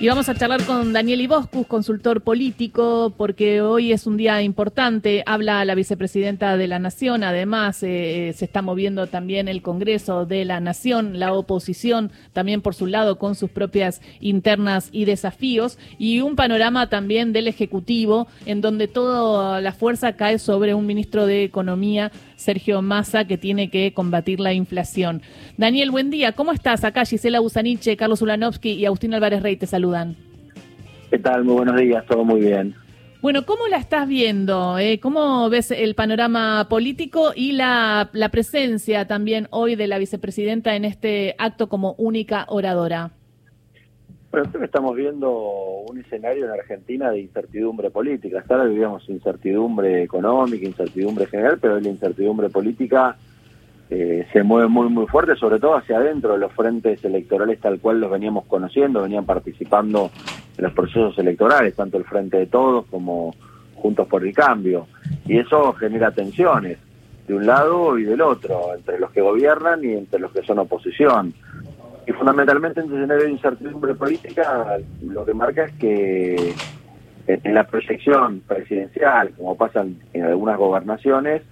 Y vamos a charlar con Daniel Iboscus, consultor político, porque hoy es un día importante. Habla la vicepresidenta de la Nación, además eh, se está moviendo también el Congreso de la Nación, la oposición también por su lado con sus propias internas y desafíos, y un panorama también del Ejecutivo en donde toda la fuerza cae sobre un ministro de Economía, Sergio Massa, que tiene que combatir la inflación. Daniel, buen día. ¿Cómo estás? Acá Gisela Busaniche, Carlos Ulanovsky y Agustín Álvarez Rey te saludan. ¿Qué tal? Muy buenos días, todo muy bien. Bueno, ¿cómo la estás viendo? Eh? ¿Cómo ves el panorama político y la, la presencia también hoy de la vicepresidenta en este acto como única oradora? Bueno, estamos viendo un escenario en Argentina de incertidumbre política. Hasta ahora vivíamos incertidumbre económica, incertidumbre general, pero la incertidumbre política eh, se mueve muy muy fuerte, sobre todo hacia adentro de los frentes electorales tal cual los veníamos conociendo, venían participando en los procesos electorales, tanto el Frente de Todos como Juntos por el Cambio. Y eso genera tensiones de un lado y del otro, entre los que gobiernan y entre los que son oposición. Y fundamentalmente en escenario de incertidumbre política, lo que marca es que en la proyección presidencial, como pasa en algunas gobernaciones,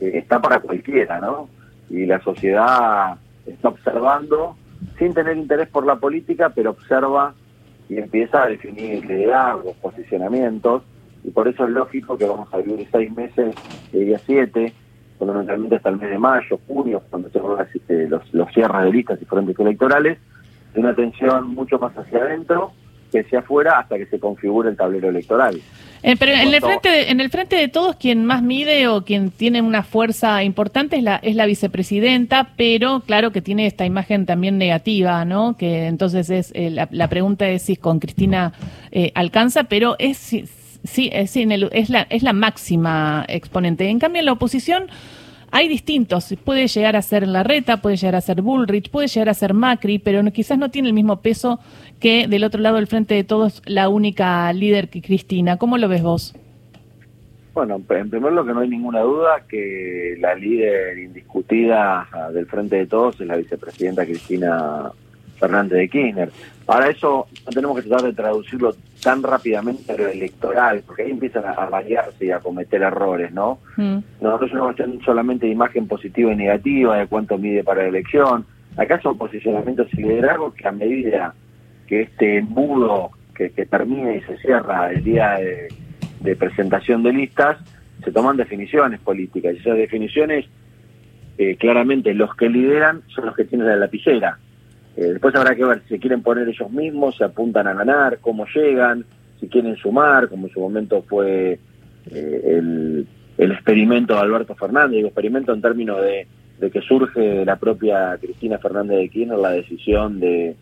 eh, está para cualquiera, ¿no? Y la sociedad está observando sin tener interés por la política, pero observa y empieza a definir liderazgos, posicionamientos, y por eso es lógico que vamos a vivir seis meses, de día siete, fundamentalmente hasta el mes de mayo, junio, cuando se van este, los, los cierres de listas y frentes electorales, de una atención mucho más hacia adentro que hacia afuera hasta que se configure el tablero electoral. Eh, pero en el frente de, en el frente de todos quien más mide o quien tiene una fuerza importante es la es la vicepresidenta, pero claro que tiene esta imagen también negativa, ¿no? Que entonces es eh, la, pregunta es si con Cristina eh, alcanza, pero es sí, es, es la es la máxima exponente. En cambio en la oposición hay distintos, puede llegar a ser Larreta, puede llegar a ser Bullrich, puede llegar a ser Macri, pero quizás no tiene el mismo peso que del otro lado del frente de todos la única líder que Cristina. ¿Cómo lo ves vos? Bueno, en primer lugar no hay ninguna duda que la líder indiscutida del frente de todos es la vicepresidenta Cristina Fernández de Kirchner. Para eso tenemos que tratar de traducirlo tan rápidamente a lo electoral, porque ahí empiezan a, variarse y a cometer errores, ¿no? Mm. Nosotros no estamos solamente de imagen positiva y negativa, de cuánto mide para la elección. Acá son posicionamientos y liderazgos que a medida que este embudo que, que termina y se cierra el día de, presentación de listas, se toman definiciones políticas. Y esas definiciones, eh, claramente, los que lideran son los que tienen la lapicera. Eh, después habrá que ver si se quieren poner ellos mismos, se apuntan a ganar, cómo llegan, si quieren sumar, como en su momento fue eh, el, experimento de Alberto Fernández, el experimento en términos de, de que surge la propia Cristina Fernández de Kirchner la decisión de,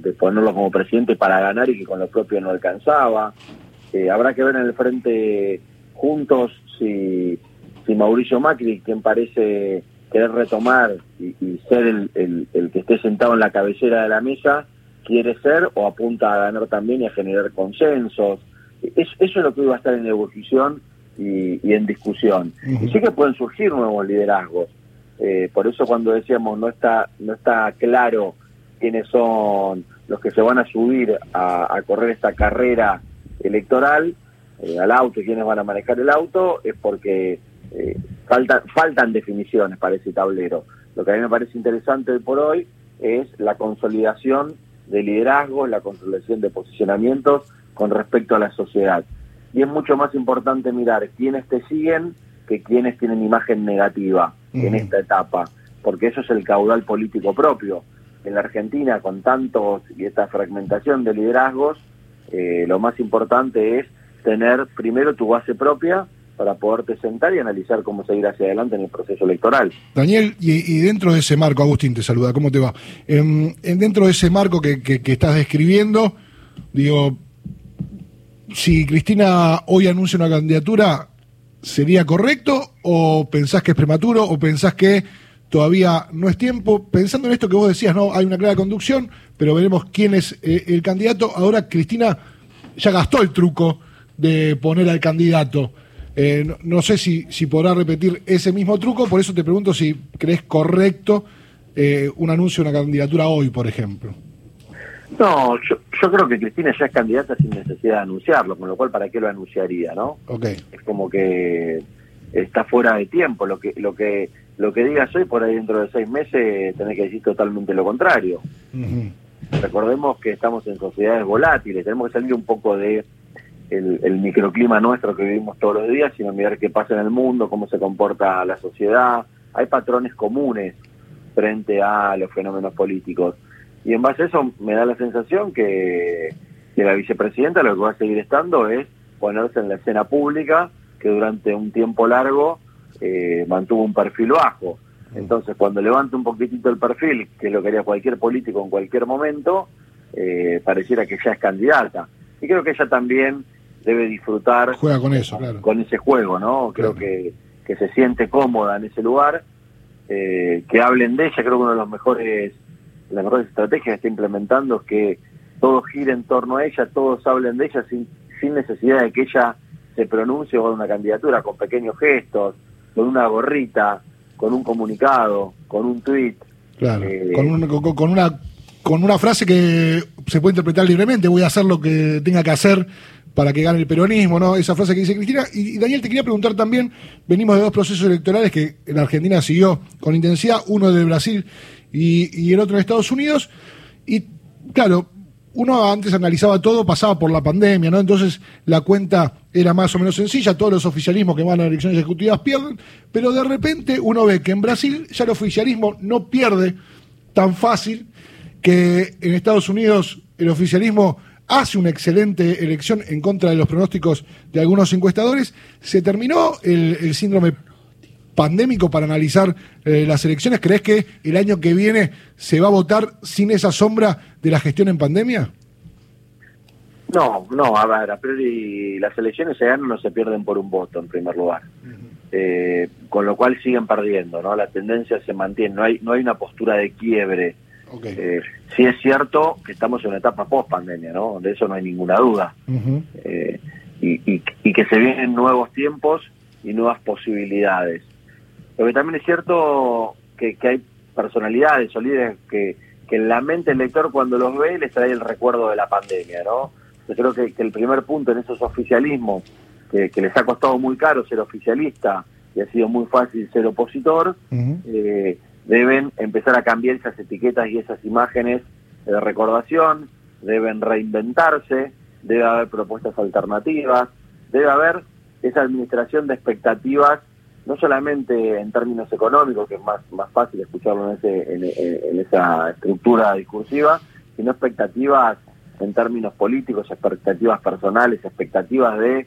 de ponerlo como presidente para ganar y que con lo propio no alcanzaba. Eh, habrá que ver en el frente juntos si, si Mauricio Macri, quien parece querer retomar y, ser el, el, que esté sentado en la cabecera de la mesa, quiere ser o apunta a ganar también y a generar consensos. eso es lo que iba a estar en negociación y, y en discusión. Y sí que pueden surgir nuevos liderazgos. Eh, por eso cuando decíamos no está no está claro quiénes son los que se van a subir a, correr esta carrera electoral eh, al auto y quiénes van a manejar el auto, es porque eh, faltan, faltan definiciones para ese tablero. Lo que a mí me parece interesante hoy por hoy es la consolidación de liderazgo, la consolidación de posicionamientos con respecto a la sociedad. Y es mucho más importante mirar quiénes te siguen que quiénes tienen imagen negativa en esta etapa, porque eso es el caudal político propio en la Argentina con tantos y esta fragmentación de liderazgos, eh, lo más importante es tener primero tu base propia para poderte sentar y analizar cómo seguir hacia adelante en el proceso electoral. Daniel, y, dentro de ese marco, Agustín te saluda, ¿cómo te va? En, dentro de ese marco que, que, estás describiendo, digo, si Cristina hoy anuncia una candidatura, ¿sería correcto o pensás que es prematuro o pensás que todavía no es tiempo. Pensando en esto que vos decías, no hay una clara conducción, pero veremos quién es eh, el candidato. Ahora Cristina ya gastó el truco de poner al candidato. Eh, no, sé si, si podrá repetir ese mismo truco, por eso te pregunto si crees correcto eh, un anuncio de una candidatura hoy, por ejemplo. No, yo, yo creo que Cristina ya es candidata sin necesidad de anunciarlo, con lo cual para qué lo anunciaría, ¿no? Okay. Es como que está fuera de tiempo. Lo que lo que lo que digas hoy por ahí dentro de seis meses tenés que decir totalmente lo contrario. Recordemos que estamos en sociedades volátiles, tenemos que salir un poco de el, microclima nuestro que vivimos todos los días, sino mirar qué pasa en el mundo, cómo se comporta la sociedad. Hay patrones comunes frente a los fenómenos políticos. Y en base a eso me da la sensación que, que la vicepresidenta lo que va a seguir estando es ponerse en la escena pública, que durante un tiempo largo eh, mantuvo un perfil bajo. Entonces, cuando levanta un poquitito el perfil, que es lo que haría cualquier político en cualquier momento, eh, pareciera que ya es candidata. Y creo que ella también debe disfrutar Juega con eso, claro. con ese juego, ¿no? Creo que, que se siente cómoda en ese lugar, eh, que hablen de ella, creo que una de los mejores, las mejores estrategias que está implementando es que todo gire en torno a ella, todos hablen de ella sin, sin necesidad de que ella se pronuncie con una candidatura, con pequeños gestos, con una gorrita, con un comunicado, con un tuit. Claro, eh, con, con, una con una frase que se puede interpretar libremente, voy a hacer lo que tenga que hacer para que gane el peronismo, ¿no? Esa frase que dice Cristina. Y, Daniel, te quería preguntar también, venimos de dos procesos electorales que en Argentina siguió con intensidad, uno de Brasil y, y el otro en Estados Unidos. Y claro, uno antes analizaba todo, pasaba por la pandemia, ¿no? Entonces la cuenta era más o menos sencilla, todos los oficialismos que van a elecciones ejecutivas pierden, pero de repente uno ve que en Brasil ya el oficialismo no pierde tan fácil, que en Estados Unidos el oficialismo hace una excelente elección en contra de los pronósticos de algunos encuestadores, se terminó el, síndrome pandémico para analizar eh, las elecciones. ¿Crees que el año que viene se va a votar sin esa sombra de la gestión en pandemia? No, no, a ver, a priori las elecciones se ganan o se pierden por un voto en primer lugar. Eh, con lo cual siguen perdiendo, ¿no? La tendencia se mantiene, no hay, no hay una postura de quiebre. Eh, sí es cierto que estamos en una etapa post pandemia, ¿no? De eso no hay ninguna duda. Eh, y, y, que se vienen nuevos tiempos y nuevas posibilidades. Lo que también es cierto que, que hay personalidades o líderes que, que en la mente del lector cuando los ve les trae el recuerdo de la pandemia, ¿no? Yo creo que, el primer punto en esos oficialismos, que, les ha costado muy caro ser oficialista y ha sido muy fácil ser opositor, eh, deben empezar a cambiar esas etiquetas y esas imágenes de recordación, deben reinventarse, debe haber propuestas alternativas, debe haber esa administración de expectativas, no solamente en términos económicos, que es más, más fácil escucharlo en, ese, en esa estructura discursiva, sino expectativas en términos políticos, expectativas personales, expectativas de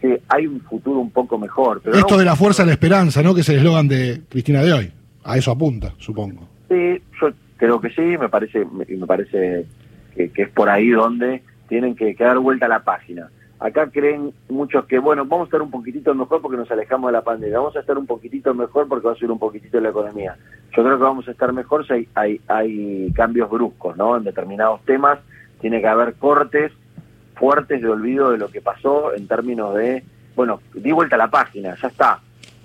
que hay un futuro un poco mejor. Pero Esto de la fuerza de la esperanza, ¿no? Que es el eslogan de Cristina de hoy. A eso apunta, supongo. Sí, yo creo que sí, me parece, me, parece que, es por ahí donde tienen que, dar vuelta a la página. Acá creen muchos que, bueno, vamos a estar un poquitito mejor porque nos alejamos de la pandemia, vamos a estar un poquitito mejor porque va a subir un poquitito la economía. Yo creo que vamos a estar mejor si hay, hay, hay cambios bruscos, ¿no? En determinados temas tiene que haber cortes fuertes de olvido de lo que pasó en términos de, bueno, di vuelta a la página, ya está,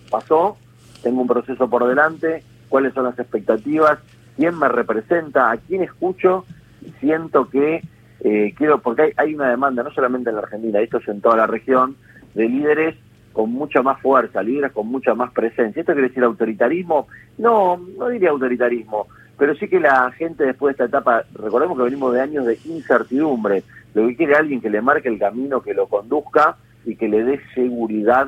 pasó, tengo un proceso por delante, cuáles son las expectativas, quién me representa, a quién escucho, y siento que eh, quiero, porque hay, una demanda, no solamente en la Argentina, esto es en toda la región, de líderes con mucha más fuerza, líderes con mucha más presencia. ¿Esto quiere decir autoritarismo? No, no diría autoritarismo, pero sí que la gente después de esta etapa, recordemos que venimos de años de incertidumbre, lo que quiere alguien que le marque el camino, que lo conduzca y que le dé seguridad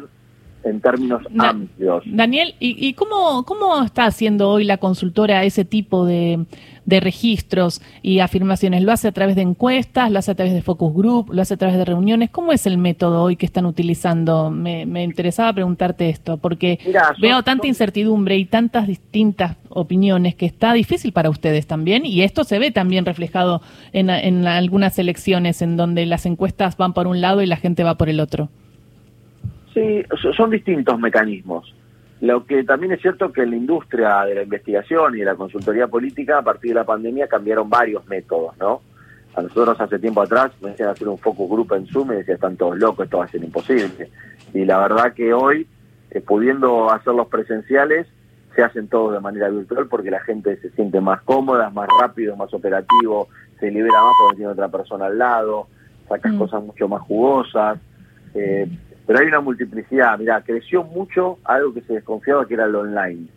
en términos amplios. Daniel, ¿y, cómo, cómo está haciendo hoy la consultora ese tipo de, registros y afirmaciones? ¿Lo hace a través de encuestas? ¿Lo hace a través de focus group? ¿Lo hace a través de reuniones? ¿Cómo es el método hoy que están utilizando? Me, interesaba preguntarte esto, porque veo tanta incertidumbre y tantas distintas opiniones que está difícil para ustedes también, y esto se ve también reflejado en, en algunas elecciones en donde las encuestas van por un lado y la gente va por el otro. Sí, son distintos mecanismos. Lo que también es cierto que en la industria de la investigación y de la consultoría política, a partir de la pandemia, cambiaron varios métodos, ¿no? A nosotros hace tiempo atrás me decían hacer un focus group en Zoom y decían, están todos locos, esto va a ser imposible. Y la verdad que hoy, eh, pudiendo hacerlos presenciales, se hacen todos de manera virtual porque la gente se siente más cómoda, más rápido, más operativo, se libera más porque tiene otra persona al lado, sacas Mm. cosas mucho más jugosas. eh, pero hay una multiplicidad. Mira, creció mucho algo que se desconfiaba que era lo online.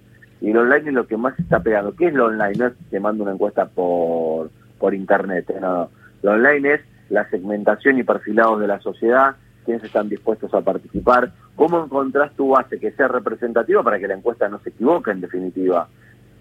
Y lo online es lo que más está pegando. ¿Qué es lo online? No es que te mando una encuesta por, por internet. ¿eh? No. Lo online es la segmentación y perfilados de la sociedad, quiénes están dispuestos a participar, cómo encontrás tu base que sea representativa para que la encuesta no se equivoque en definitiva.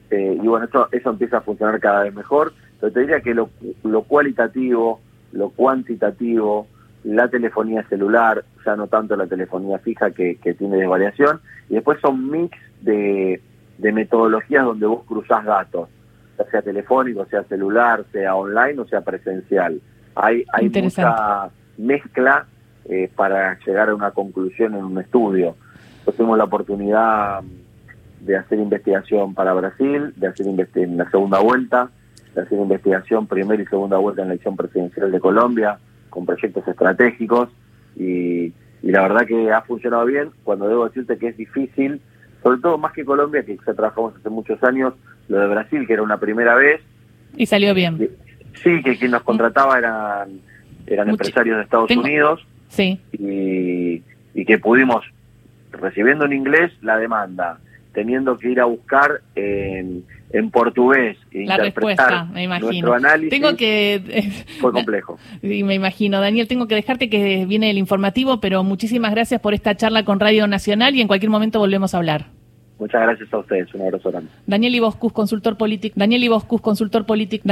Eh, y bueno, eso, eso empieza a funcionar cada vez mejor, pero te diría que lo, lo cualitativo, lo cuantitativo, la telefonía celular, ya no tanto la telefonía fija que, que tiene desvariación, y después son mix de, de metodologías donde vos cruzás datos, ya sea telefónico, sea celular, sea online o sea presencial. Hay, hay mucha mezcla eh, para llegar a una conclusión en un estudio. Nosotros tuvimos la oportunidad de hacer investigación para Brasil, de hacer investi- en la segunda vuelta, de hacer investigación primera y segunda vuelta en la elección presidencial de Colombia, con proyectos estratégicos, y, y la verdad que ha funcionado bien, cuando debo decirte que es difícil, sobre todo más que Colombia, que ya trabajamos hace muchos años, lo de Brasil, que era una primera vez, Y salió bien. sí, que quien nos contrataba eran, eran Muchi- empresarios de Estados Tengo- Unidos, Sí. y, y que pudimos, recibiendo en inglés la demanda, teniendo que ir a buscar en, en portugués e La respuesta, me imagino. análisis, Tengo que. fue complejo. Sí, me imagino. Daniel, tengo que dejarte que viene el informativo, pero muchísimas gracias por esta charla con Radio Nacional y en cualquier momento volvemos a hablar. Muchas gracias a ustedes, un abrazo grande. Daniel Iboscus, consultor político. Daniel Iboscus, consultor político.